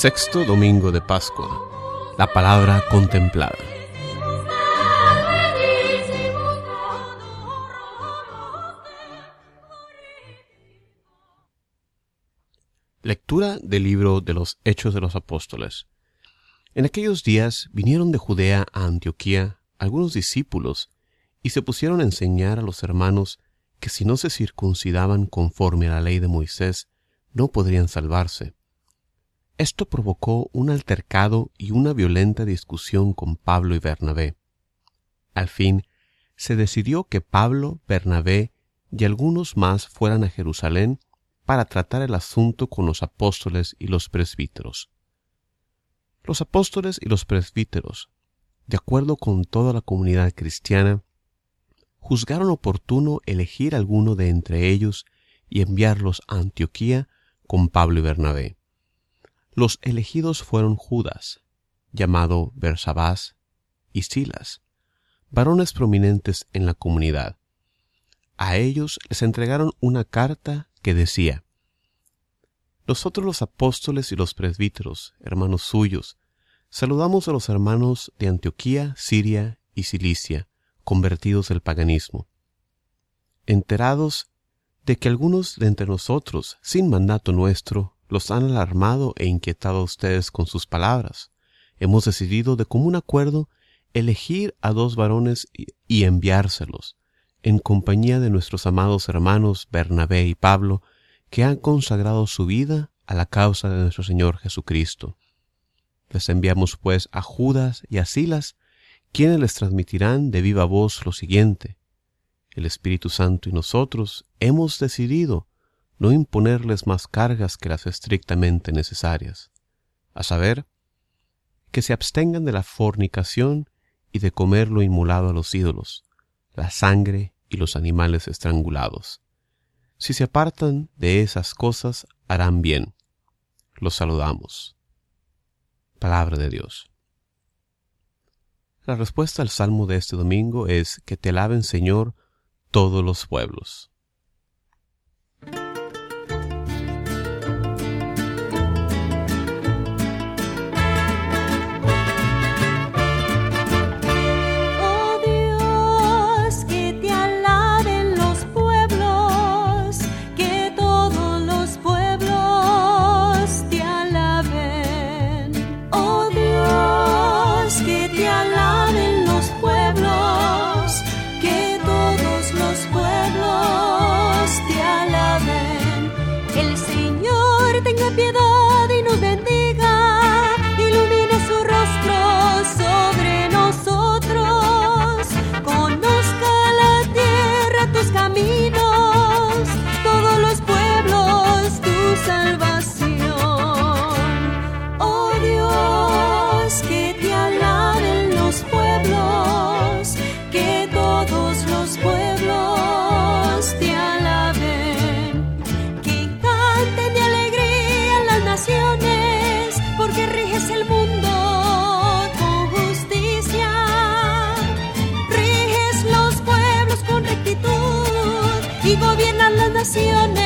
Sexto domingo de Pascua. La palabra contemplada. Lectura del libro de los Hechos de los Apóstoles. En aquellos días vinieron de Judea a Antioquía algunos discípulos y se pusieron a enseñar a los hermanos que si no se circuncidaban conforme a la ley de Moisés, no podrían salvarse. Esto provocó un altercado y una violenta discusión con Pablo y Bernabé. Al fin, se decidió que Pablo, Bernabé y algunos más fueran a Jerusalén para tratar el asunto con los apóstoles y los presbíteros. Los apóstoles y los presbíteros, de acuerdo con toda la comunidad cristiana, juzgaron oportuno elegir alguno de entre ellos y enviarlos a Antioquía con Pablo y Bernabé. Los elegidos fueron Judas, llamado Bersabás, y Silas, varones prominentes en la comunidad. A ellos les entregaron una carta que decía, Nosotros los apóstoles y los presbíteros, hermanos suyos, saludamos a los hermanos de Antioquía, Siria y Cilicia, convertidos del paganismo. Enterados de que algunos de entre nosotros, sin mandato nuestro, los han alarmado e inquietado a ustedes con sus palabras, hemos decidido de común acuerdo elegir a dos varones y enviárselos, en compañía de nuestros amados hermanos Bernabé y Pablo, que han consagrado su vida a la causa de nuestro Señor Jesucristo. Les enviamos pues a Judas y a Silas, quienes les transmitirán de viva voz lo siguiente. El Espíritu Santo y nosotros hemos decidido no imponerles más cargas que las estrictamente necesarias, a saber, que se abstengan de la fornicación y de comer lo inmolado a los ídolos, la sangre y los animales estrangulados. Si se apartan de esas cosas, harán bien. Los saludamos. Palabra de Dios. La respuesta al salmo de este domingo es que te alaben Señor todos los pueblos. De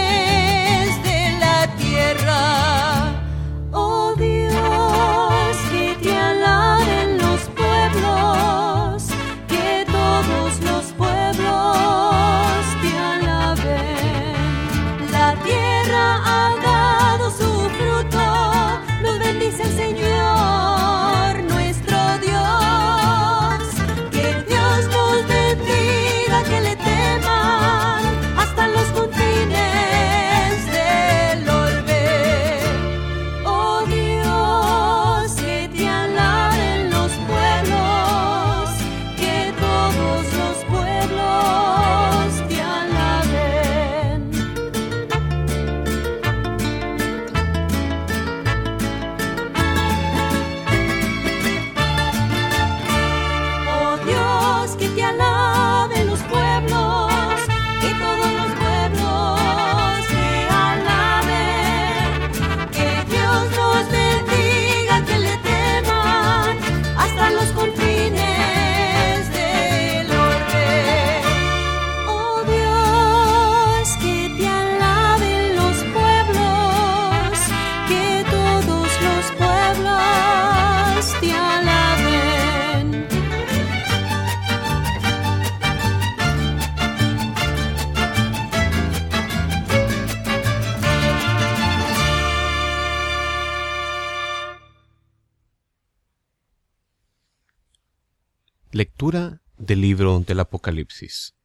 Lectura del libro del Apocalipsis.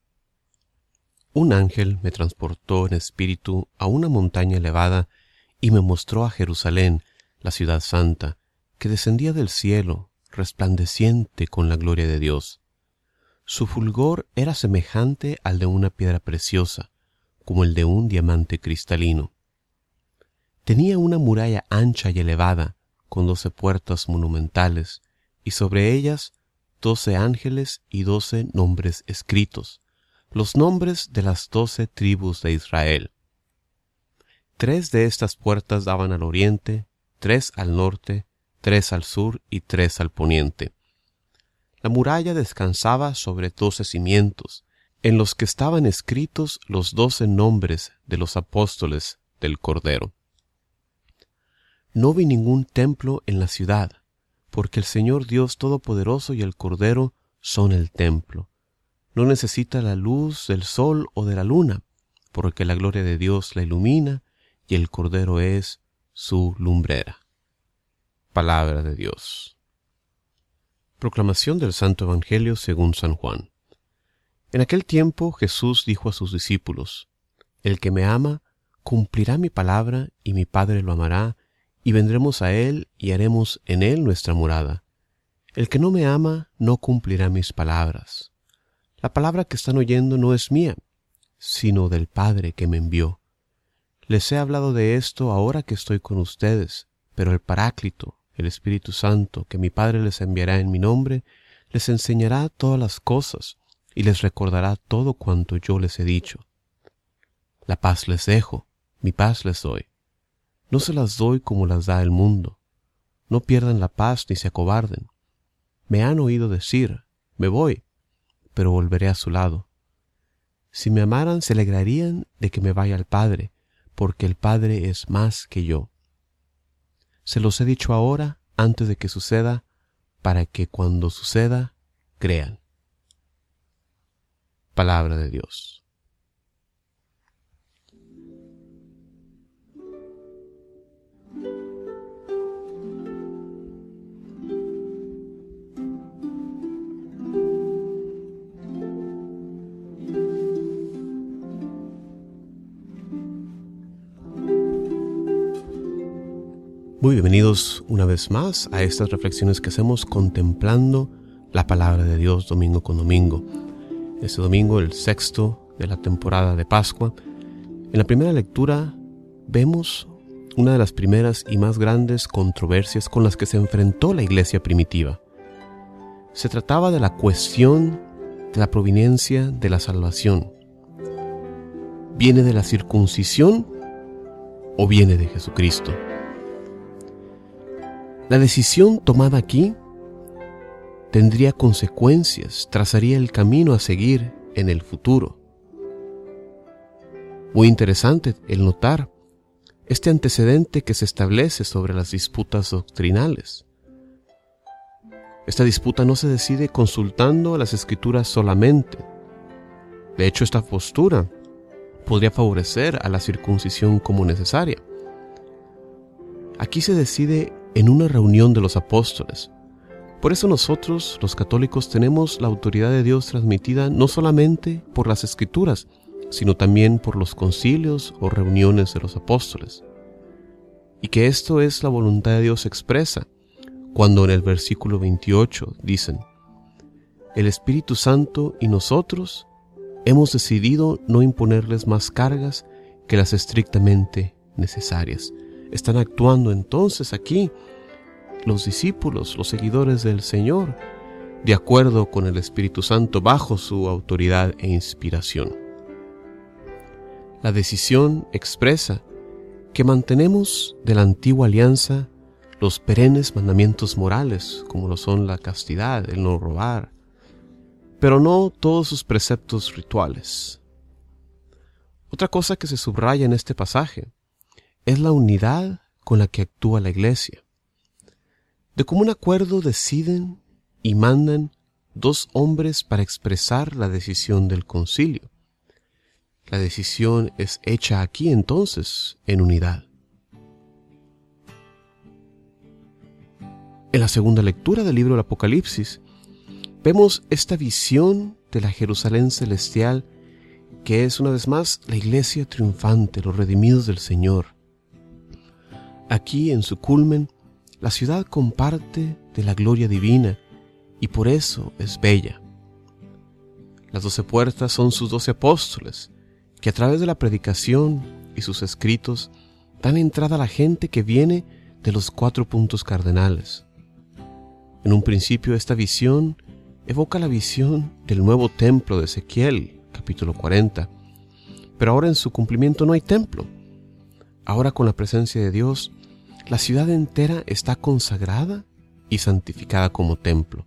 Un ángel me transportó en espíritu a una montaña elevada y me mostró a Jerusalén, la ciudad santa, que descendía del cielo, resplandeciente con la gloria de Dios. Su fulgor era semejante al de una piedra preciosa, como el de un diamante cristalino. Tenía una muralla ancha y elevada, con doce puertas monumentales, y sobre ellas doce ángeles y doce nombres escritos, los nombres de las doce tribus de Israel. Tres de estas puertas daban al oriente, tres al norte, tres al sur y tres al poniente. La muralla descansaba sobre doce cimientos, en los que estaban escritos los doce nombres de los apóstoles del Cordero. No vi ningún templo en la ciudad, porque el Señor Dios Todopoderoso y el Cordero son el templo. No necesita la luz del sol o de la luna, porque la gloria de Dios la ilumina y el Cordero es su lumbrera. Palabra de Dios. Proclamación del Santo Evangelio según San Juan. En aquel tiempo Jesús dijo a sus discípulos, El que me ama, cumplirá mi palabra, y mi Padre lo amará, y vendremos a Él y haremos en Él nuestra morada. El que no me ama no cumplirá mis palabras. La palabra que están oyendo no es mía, sino del Padre que me envió. Les he hablado de esto ahora que estoy con ustedes, pero el Paráclito, el Espíritu Santo, que mi Padre les enviará en mi nombre, les enseñará todas las cosas y les recordará todo cuanto yo les he dicho. La paz les dejo, mi paz les doy. No se las doy como las da el mundo. No pierdan la paz ni se acobarden. Me han oído decir, me voy, pero volveré a su lado. Si me amaran, se alegrarían de que me vaya al Padre, porque el Padre es más que yo. Se los he dicho ahora, antes de que suceda, para que cuando suceda, crean. Palabra de Dios. Muy bienvenidos una vez más a estas reflexiones que hacemos contemplando la palabra de Dios domingo con domingo. Este domingo, el sexto de la temporada de Pascua, en la primera lectura vemos una de las primeras y más grandes controversias con las que se enfrentó la iglesia primitiva. Se trataba de la cuestión de la proveniencia de la salvación. ¿Viene de la circuncisión o viene de Jesucristo? La decisión tomada aquí tendría consecuencias, trazaría el camino a seguir en el futuro. Muy interesante el notar este antecedente que se establece sobre las disputas doctrinales. Esta disputa no se decide consultando las escrituras solamente. De hecho, esta postura podría favorecer a la circuncisión como necesaria. Aquí se decide en una reunión de los apóstoles. Por eso nosotros, los católicos, tenemos la autoridad de Dios transmitida no solamente por las escrituras, sino también por los concilios o reuniones de los apóstoles. Y que esto es la voluntad de Dios expresa, cuando en el versículo 28 dicen, el Espíritu Santo y nosotros hemos decidido no imponerles más cargas que las estrictamente necesarias están actuando entonces aquí los discípulos, los seguidores del Señor, de acuerdo con el Espíritu Santo bajo su autoridad e inspiración. La decisión expresa que mantenemos de la antigua alianza los perennes mandamientos morales, como lo son la castidad, el no robar, pero no todos sus preceptos rituales. Otra cosa que se subraya en este pasaje es la unidad con la que actúa la Iglesia. De común acuerdo deciden y mandan dos hombres para expresar la decisión del concilio. La decisión es hecha aquí entonces en unidad. En la segunda lectura del libro del Apocalipsis, vemos esta visión de la Jerusalén celestial que es una vez más la iglesia triunfante, los redimidos del Señor. Aquí en su culmen, la ciudad comparte de la gloria divina y por eso es bella. Las doce puertas son sus doce apóstoles, que a través de la predicación y sus escritos dan entrada a la gente que viene de los cuatro puntos cardenales. En un principio esta visión evoca la visión del nuevo templo de Ezequiel, capítulo 40, pero ahora en su cumplimiento no hay templo. Ahora con la presencia de Dios, la ciudad entera está consagrada y santificada como templo.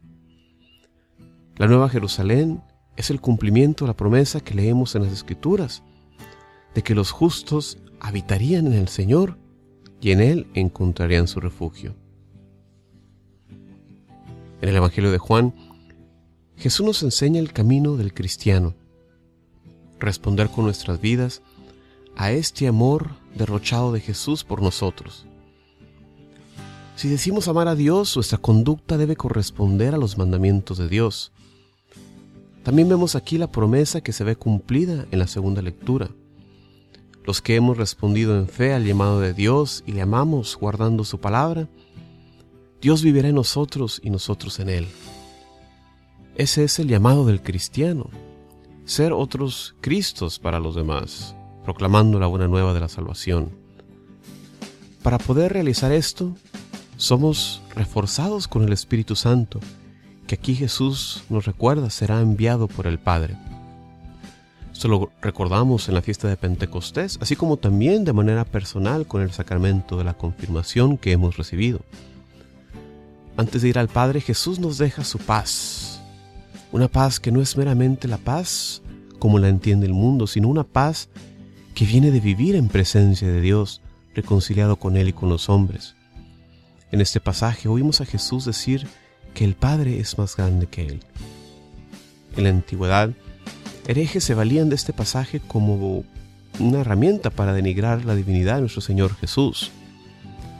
La Nueva Jerusalén es el cumplimiento de la promesa que leemos en las Escrituras, de que los justos habitarían en el Señor y en Él encontrarían su refugio. En el Evangelio de Juan, Jesús nos enseña el camino del cristiano, responder con nuestras vidas a este amor derrochado de Jesús por nosotros. Si decimos amar a Dios, nuestra conducta debe corresponder a los mandamientos de Dios. También vemos aquí la promesa que se ve cumplida en la segunda lectura. Los que hemos respondido en fe al llamado de Dios y le amamos guardando su palabra, Dios vivirá en nosotros y nosotros en Él. Ese es el llamado del cristiano, ser otros Cristos para los demás, proclamando la buena nueva de la salvación. Para poder realizar esto, somos reforzados con el Espíritu Santo, que aquí Jesús nos recuerda será enviado por el Padre. Esto lo recordamos en la fiesta de Pentecostés, así como también de manera personal con el sacramento de la confirmación que hemos recibido. Antes de ir al Padre, Jesús nos deja su paz, una paz que no es meramente la paz como la entiende el mundo, sino una paz que viene de vivir en presencia de Dios, reconciliado con Él y con los hombres. En este pasaje oímos a Jesús decir que el Padre es más grande que Él. En la antigüedad, herejes se valían de este pasaje como una herramienta para denigrar la divinidad de nuestro Señor Jesús.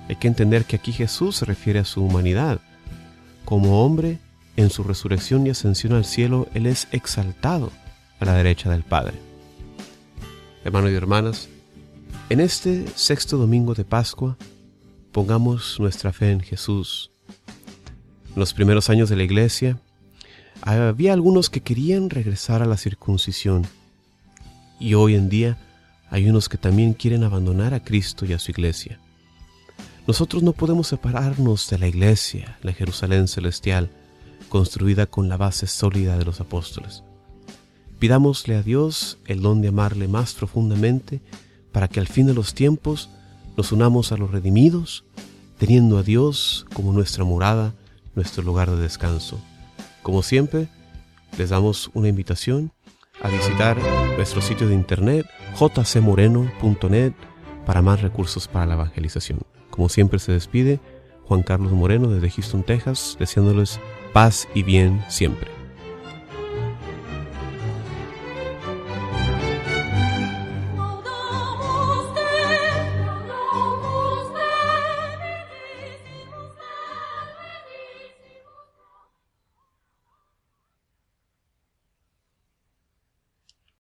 Hay que entender que aquí Jesús se refiere a su humanidad. Como hombre, en su resurrección y ascensión al cielo, Él es exaltado a la derecha del Padre. Hermanos y hermanas, en este sexto domingo de Pascua, pongamos nuestra fe en Jesús. En los primeros años de la iglesia, había algunos que querían regresar a la circuncisión, y hoy en día hay unos que también quieren abandonar a Cristo y a su iglesia. Nosotros no podemos separarnos de la iglesia, la Jerusalén celestial, construida con la base sólida de los apóstoles. Pidámosle a Dios el don de amarle más profundamente para que al fin de los tiempos nos unamos a los redimidos, teniendo a Dios como nuestra morada, nuestro lugar de descanso. Como siempre, les damos una invitación a visitar nuestro sitio de internet jcmoreno.net para más recursos para la evangelización. Como siempre se despide Juan Carlos Moreno desde Houston, Texas, deseándoles paz y bien siempre.